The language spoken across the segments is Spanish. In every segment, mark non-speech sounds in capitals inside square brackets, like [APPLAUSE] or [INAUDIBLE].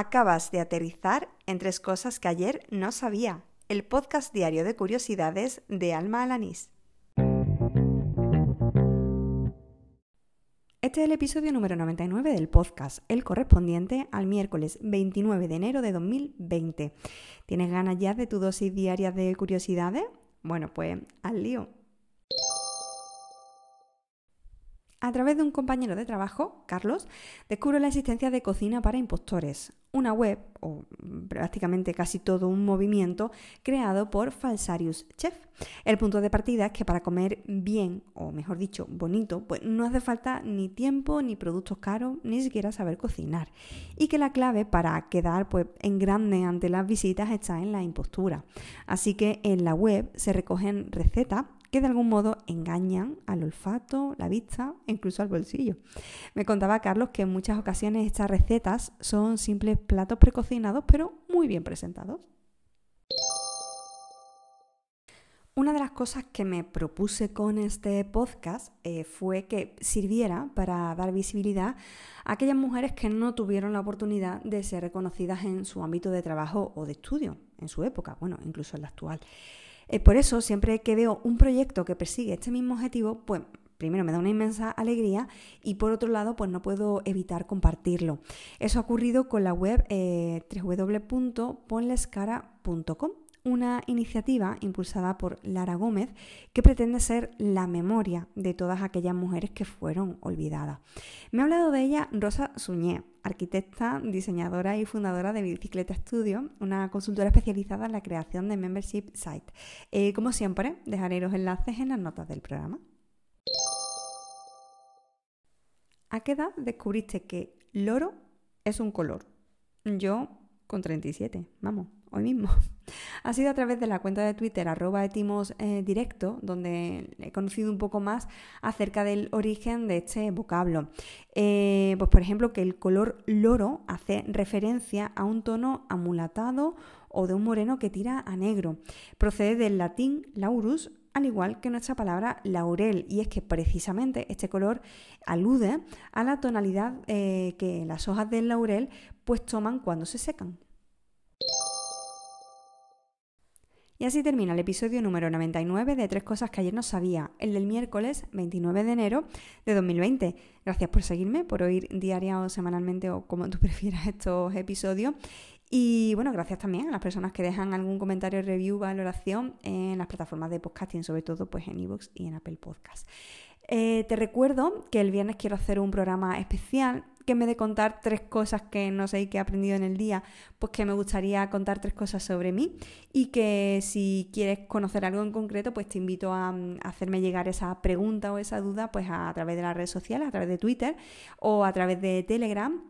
Acabas de aterrizar en tres cosas que ayer no sabía. El podcast diario de curiosidades de Alma Alanís. Este es el episodio número 99 del podcast, el correspondiente al miércoles 29 de enero de 2020. ¿Tienes ganas ya de tu dosis diaria de curiosidades? Bueno, pues al lío. A través de un compañero de trabajo, Carlos, descubre la existencia de Cocina para Impostores, una web, o prácticamente casi todo un movimiento, creado por Falsarius Chef. El punto de partida es que para comer bien, o mejor dicho, bonito, pues no hace falta ni tiempo, ni productos caros, ni siquiera saber cocinar. Y que la clave para quedar pues, en grande ante las visitas está en la impostura. Así que en la web se recogen recetas que de algún modo engañan al olfato, la vista e incluso al bolsillo. Me contaba Carlos que en muchas ocasiones estas recetas son simples platos precocinados pero muy bien presentados. Una de las cosas que me propuse con este podcast eh, fue que sirviera para dar visibilidad a aquellas mujeres que no tuvieron la oportunidad de ser reconocidas en su ámbito de trabajo o de estudio, en su época, bueno, incluso en la actual. Eh, por eso, siempre que veo un proyecto que persigue este mismo objetivo, pues primero me da una inmensa alegría y por otro lado pues no puedo evitar compartirlo. Eso ha ocurrido con la web eh, www.ponlescara.com una iniciativa impulsada por Lara Gómez que pretende ser la memoria de todas aquellas mujeres que fueron olvidadas. Me ha hablado de ella Rosa Suñé, arquitecta, diseñadora y fundadora de Bicicleta Studio, una consultora especializada en la creación de membership site. Eh, como siempre, dejaré los enlaces en las notas del programa. ¿A qué edad descubriste que loro es un color? Yo con 37, vamos hoy mismo. Ha sido a través de la cuenta de Twitter arroba etimos eh, directo donde he conocido un poco más acerca del origen de este vocablo. Eh, pues por ejemplo que el color loro hace referencia a un tono amulatado o de un moreno que tira a negro. Procede del latín laurus, al igual que nuestra palabra laurel, y es que precisamente este color alude a la tonalidad eh, que las hojas del laurel pues toman cuando se secan. Y así termina el episodio número 99 de Tres Cosas que ayer no sabía, el del miércoles 29 de enero de 2020. Gracias por seguirme, por oír diaria o semanalmente o como tú [LAUGHS] prefieras estos episodios. Y bueno, gracias también a las personas que dejan algún comentario, review, valoración en las plataformas de podcasting, sobre todo pues en iVoox y en Apple Podcast. Eh, te recuerdo que el viernes quiero hacer un programa especial que me de contar tres cosas que no sé y que he aprendido en el día, pues que me gustaría contar tres cosas sobre mí y que si quieres conocer algo en concreto, pues te invito a, mm, hacerme llegar esa pregunta o esa duda pues a, través de las redes sociales, a través de Twitter o a través de Telegram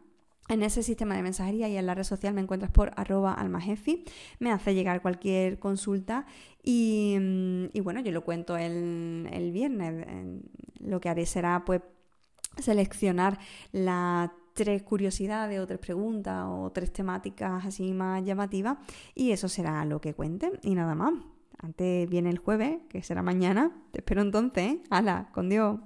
en ese sistema de mensajería y en la red social me encuentras por arroba almajefi. Me hace llegar cualquier consulta y, mm, bueno, yo lo cuento el, el viernes. Lo que haré será pues seleccionar las tres curiosidades o tres preguntas o tres temáticas así más llamativas y eso será lo que cuente y nada más. Antes viene el jueves, que será mañana. Te espero entonces. ¿eh? ¡Hala! ¡Con Dios!